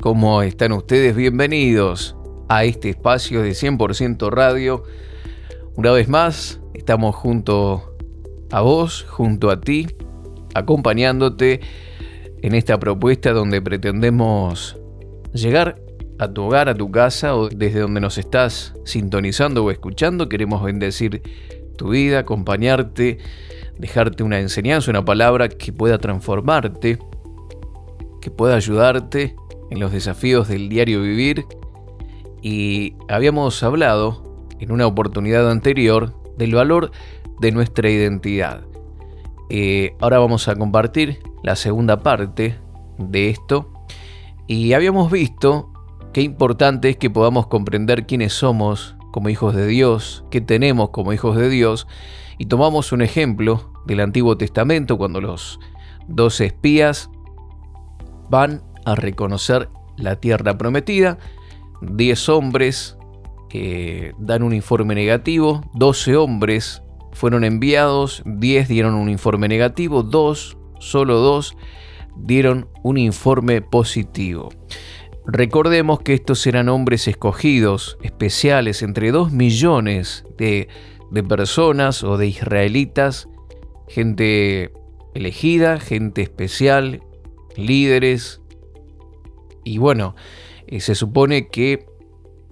¿Cómo están ustedes? Bienvenidos a este espacio de 100% Radio. Una vez más, estamos junto a vos, junto a ti, acompañándote en esta propuesta donde pretendemos llegar a tu hogar, a tu casa o desde donde nos estás sintonizando o escuchando. Queremos bendecir tu vida, acompañarte, dejarte una enseñanza, una palabra que pueda transformarte que pueda ayudarte en los desafíos del diario vivir. Y habíamos hablado en una oportunidad anterior del valor de nuestra identidad. Eh, ahora vamos a compartir la segunda parte de esto. Y habíamos visto qué importante es que podamos comprender quiénes somos como hijos de Dios, qué tenemos como hijos de Dios. Y tomamos un ejemplo del Antiguo Testamento cuando los dos espías van a reconocer la tierra prometida. 10 hombres que dan un informe negativo, 12 hombres fueron enviados, 10 dieron un informe negativo, 2, solo 2 dieron un informe positivo. Recordemos que estos eran hombres escogidos, especiales, entre 2 millones de, de personas o de israelitas, gente elegida, gente especial, líderes. Y bueno, eh, se supone que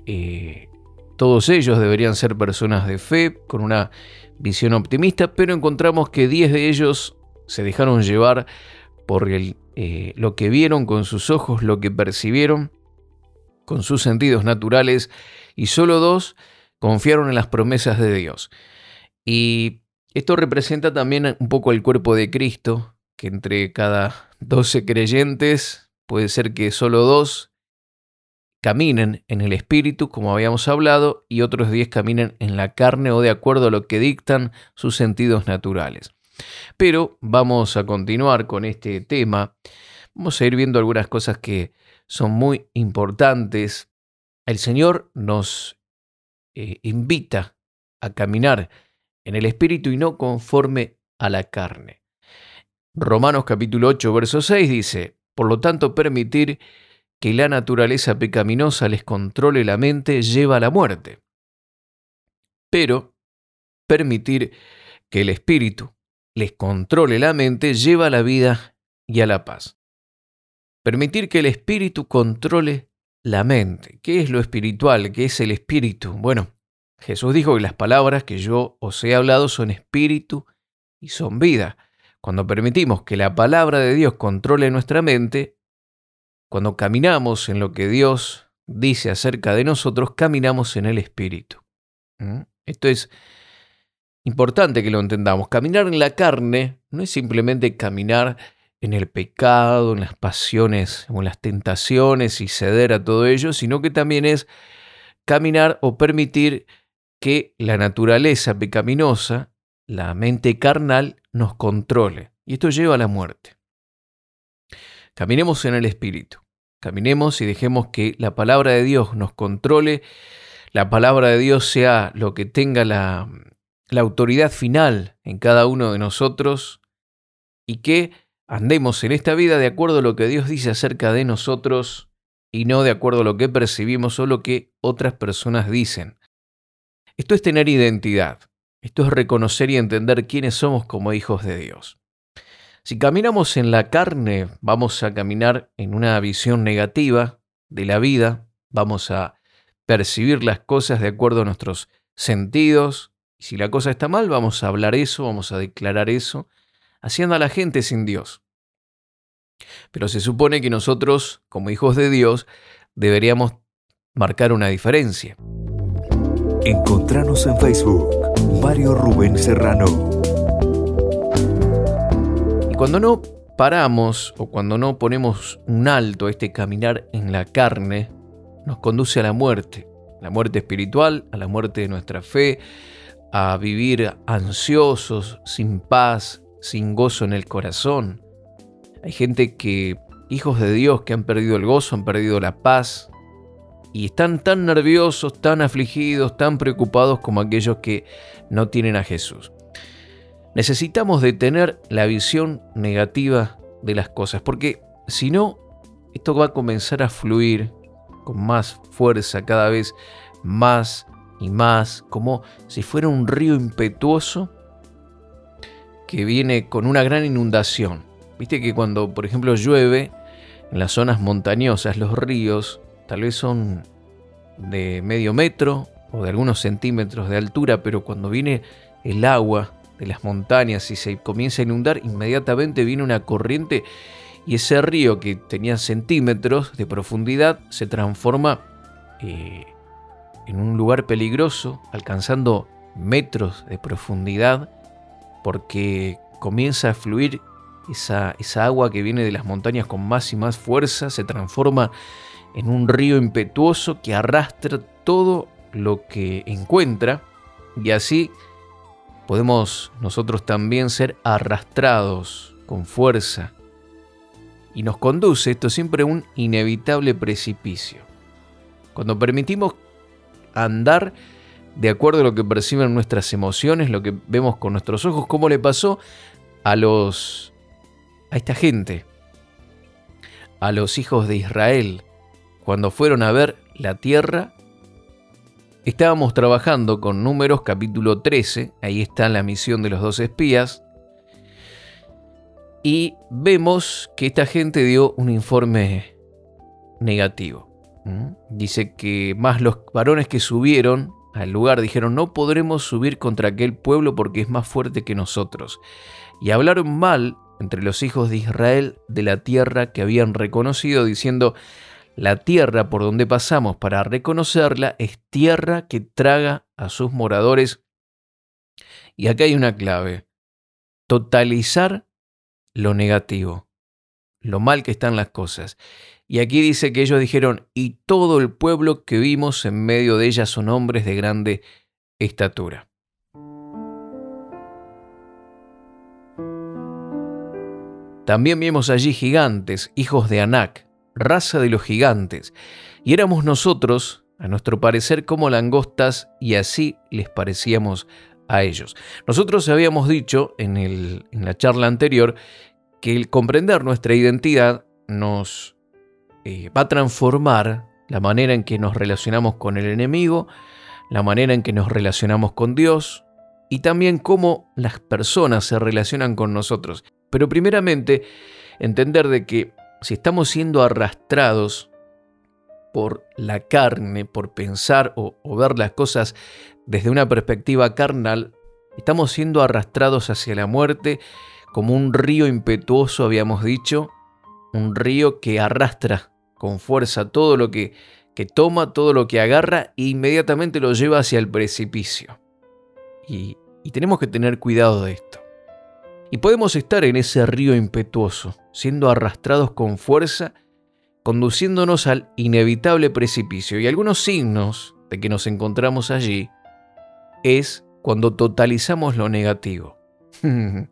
eh, todos ellos deberían ser personas de fe, con una visión optimista, pero encontramos que 10 de ellos se dejaron llevar por el, eh, lo que vieron con sus ojos, lo que percibieron con sus sentidos naturales, y solo dos confiaron en las promesas de Dios. Y esto representa también un poco el cuerpo de Cristo, que entre cada 12 creyentes puede ser que solo dos caminen en el espíritu, como habíamos hablado, y otros 10 caminen en la carne o de acuerdo a lo que dictan sus sentidos naturales. Pero vamos a continuar con este tema. Vamos a ir viendo algunas cosas que son muy importantes. El Señor nos eh, invita a caminar en el espíritu y no conforme a la carne. Romanos capítulo 8, verso 6 dice, por lo tanto permitir que la naturaleza pecaminosa les controle la mente lleva a la muerte. Pero permitir que el espíritu les controle la mente lleva a la vida y a la paz. Permitir que el espíritu controle la mente. ¿Qué es lo espiritual? ¿Qué es el espíritu? Bueno, Jesús dijo que las palabras que yo os he hablado son espíritu y son vida. Cuando permitimos que la palabra de Dios controle nuestra mente, cuando caminamos en lo que Dios dice acerca de nosotros, caminamos en el Espíritu. Esto es importante que lo entendamos. Caminar en la carne no es simplemente caminar en el pecado, en las pasiones o en las tentaciones y ceder a todo ello, sino que también es caminar o permitir que la naturaleza pecaminosa la mente carnal nos controle. Y esto lleva a la muerte. Caminemos en el Espíritu. Caminemos y dejemos que la palabra de Dios nos controle, la palabra de Dios sea lo que tenga la, autoridad final en cada uno de nosotros y que andemos en esta vida de acuerdo a lo que Dios dice acerca de nosotros y no de acuerdo a lo que percibimos o lo que otras personas dicen. Esto es tener identidad. Esto es reconocer y entender quiénes somos como hijos de Dios. Si caminamos en la carne, vamos a caminar en una visión negativa de la vida, vamos a percibir las cosas de acuerdo a nuestros sentidos. Y si la cosa está mal, vamos a hablar eso, vamos a declarar eso, haciendo a la gente sin Dios. Pero se supone que nosotros, como hijos de Dios, deberíamos marcar una diferencia. Encontranos en Facebook Mario Rubén Serrano. Y cuando no paramos o cuando no ponemos un alto a este caminar en la carne, nos conduce a la muerte, la muerte espiritual, a la muerte de nuestra fe, a vivir ansiosos, sin paz, sin gozo en el corazón. Hay gente que, hijos de Dios, que han perdido el gozo, han perdido la paz, y están tan nerviosos, tan afligidos, tan preocupados como aquellos que no tienen a Jesús. Necesitamos detener la visión negativa de las cosas, porque si no, esto va a comenzar a fluir con más fuerza, cada vez más y más, como si fuera un río impetuoso que viene con una gran inundación. Viste que cuando, por ejemplo, llueve en las zonas montañosas, los ríos tal vez son de medio metro o de algunos centímetros de altura, pero cuando viene el agua de las montañas y se comienza a inundar, inmediatamente viene una corriente y ese río que tenía centímetros de profundidad se transforma eh, en un lugar peligroso, alcanzando metros de profundidad, porque comienza a fluir esa, agua que viene de las montañas con más y más fuerza, se transforma un río impetuoso que arrastra todo lo que encuentra y así podemos nosotros también ser arrastrados con fuerza y nos conduce esto siempre a un inevitable precipicio. Cuando permitimos andar de acuerdo a lo que perciben nuestras emociones, lo que vemos con nuestros ojos, como le pasó a los a esta gente, a los hijos de Israel, cuando fueron a ver la tierra Estábamos trabajando con números capítulo 13, ahí está la misión de los dos espías, y vemos que esta gente dio un informe negativo. Dice que más los varones que subieron al lugar dijeron, no podremos subir contra aquel pueblo porque es más fuerte que nosotros. Y hablaron mal entre los hijos de Israel de la tierra que habían reconocido, diciendo, la tierra por donde pasamos para reconocerla es tierra que traga a sus moradores. Y acá hay una clave. Totalizar lo negativo, lo mal que están las cosas. Y aquí dice que ellos dijeron, y todo el pueblo que vimos en medio de ella son hombres de grande estatura. También vimos allí gigantes, hijos de Anac, raza de los gigantes, y éramos nosotros, a nuestro parecer, como langostas, y así les parecíamos a ellos. Nosotros habíamos dicho en, la charla anterior que el comprender nuestra identidad nos eh, va a transformar la manera en que nos relacionamos con el enemigo, la manera en que nos relacionamos con Dios y también cómo las personas se relacionan con nosotros. Pero primeramente, entender de que si estamos siendo arrastrados por la carne, por pensar o, ver las cosas desde una perspectiva carnal, estamos siendo arrastrados hacia la muerte como un río impetuoso, habíamos dicho, un río que arrastra con fuerza todo lo que, que toma, todo lo que agarra e inmediatamente lo lleva hacia el precipicio. y tenemos que tener cuidado de esto. Y podemos estar en ese río impetuoso, siendo arrastrados con fuerza, conduciéndonos al inevitable precipicio. Y algunos signos de que nos encontramos allí es cuando totalizamos lo negativo.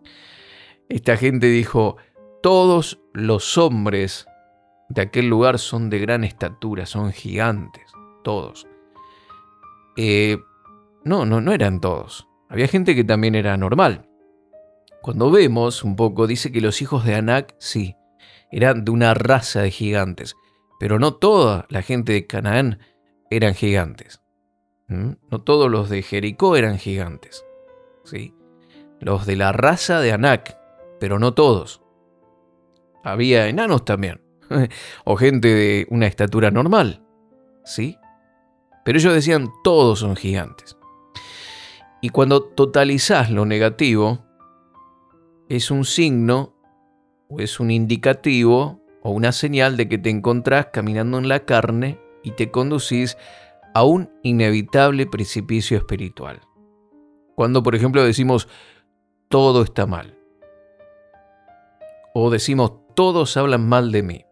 Esta gente dijo, todos los hombres de aquel lugar son de gran estatura, son gigantes, todos. Eh, no, no, no eran todos. Había gente que también era normal. Cuando vemos un poco, dice que los hijos de Anak, sí, eran de una raza de gigantes, pero no toda la gente de Canaán eran gigantes. No todos los de Jericó eran gigantes. ¿sí? Los de la raza de Anak, pero no todos. Había enanos también, o gente de una estatura normal. ¿sí? Pero ellos decían, todos son gigantes. Y cuando totalizás lo negativo, es un signo o es un indicativo o una señal de que te encontrás caminando en la carne y te conducís a un inevitable precipicio espiritual. Cuando, por ejemplo, decimos todo está mal. O decimos todos hablan mal de mí.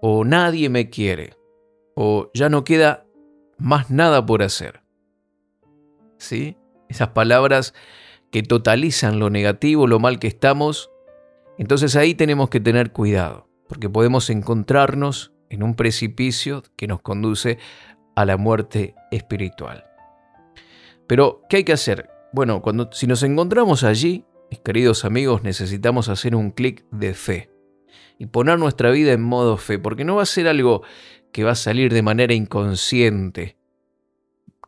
O nadie me quiere. o ya no queda más nada por hacer. ¿Sí? Esas palabras que totalizan lo negativo, lo mal que estamos, entonces ahí tenemos que tener cuidado, porque podemos encontrarnos en un precipicio que nos conduce a la muerte espiritual. Pero, ¿qué hay que hacer? Bueno, cuando, si nos encontramos allí, mis queridos amigos, necesitamos hacer un clic de fe y poner nuestra vida en modo fe, porque no va a ser algo que va a salir de manera inconsciente,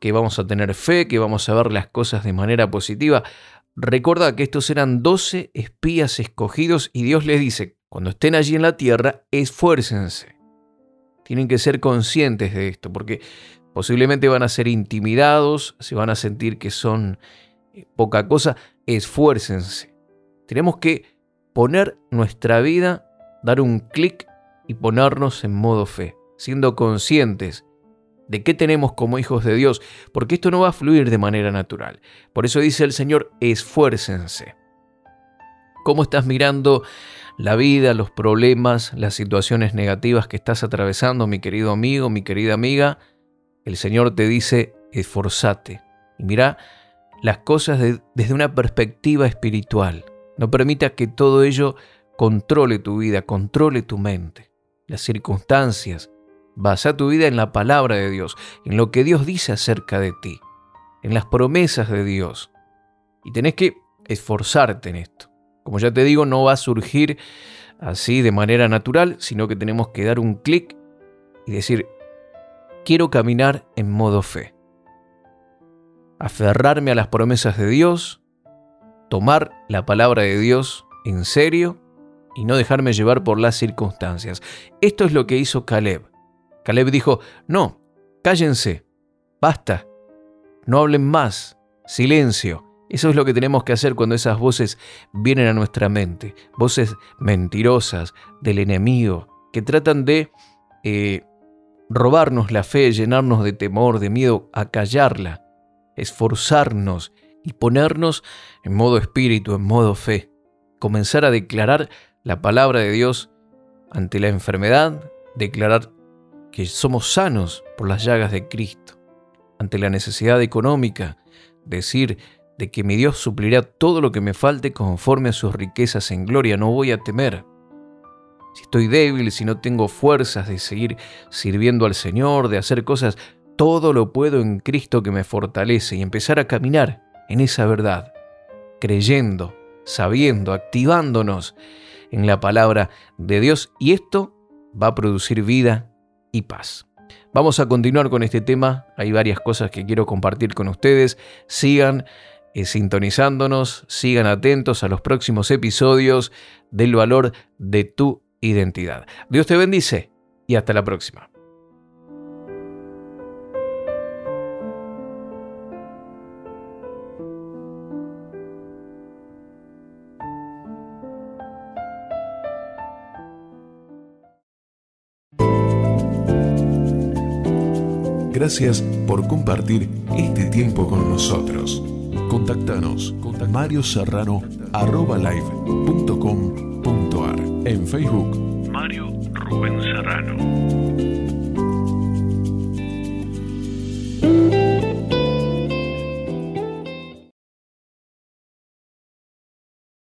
que vamos a tener fe, que vamos a ver las cosas de manera positiva. Recuerda que estos eran 12 espías escogidos y Dios les dice, cuando estén allí en la tierra, esfuércense. Tienen que ser conscientes de esto, porque posiblemente van a ser intimidados, se van a sentir que son eh, poca cosa. Esfuércense. Tenemos que poner nuestra vida, dar un clic y ponernos en modo fe, siendo conscientes de qué tenemos como hijos de Dios, porque esto no va a fluir de manera natural. Por eso dice el Señor, esfuércense. ¿Cómo estás mirando la vida, los problemas, las situaciones negativas que estás atravesando, mi querido amigo, mi querida amiga? El Señor te dice, esforzate. Y mira las cosas desde una perspectiva espiritual. No permita que todo ello controle tu vida, controle tu mente. Las circunstancias, Basa tu vida en la palabra de Dios, en lo que Dios dice acerca de ti, en las promesas de Dios. Y tenés que esforzarte en esto. Como ya te digo, no va a surgir así de manera natural, sino que tenemos que dar un clic y decir, quiero caminar en modo fe. Aferrarme a las promesas de Dios, tomar la palabra de Dios en serio y no dejarme llevar por las circunstancias. Esto es lo que hizo Caleb. Caleb dijo, no, cállense, basta, no hablen más, silencio. Eso es lo que tenemos que hacer cuando esas voces vienen a nuestra mente, voces mentirosas del enemigo, que tratan de eh, robarnos la fe, llenarnos de temor, de miedo, a callarla, esforzarnos y ponernos en modo espíritu, en modo fe, comenzar a declarar la palabra de Dios ante la enfermedad, declarar que somos sanos por las llagas de Cristo. Ante la necesidad económica, decir de que mi Dios suplirá todo lo que me falte conforme a sus riquezas en gloria, no voy a temer. Si estoy débil, si no tengo fuerzas de seguir sirviendo al Señor, de hacer cosas, todo lo puedo en Cristo que me fortalece y empezar a caminar en esa verdad, creyendo, sabiendo, activándonos en la palabra de Dios y esto va a producir vida y paz. Vamos a continuar con este tema, hay varias cosas que quiero compartir con ustedes, sigan eh, sintonizándonos, sigan atentos a los próximos episodios del valor de tu identidad. Dios te bendice y hasta la próxima. Gracias por compartir este tiempo con nosotros. Contactanos con Mario Serrano live.com.ar en Facebook Mario Rubén Serrano.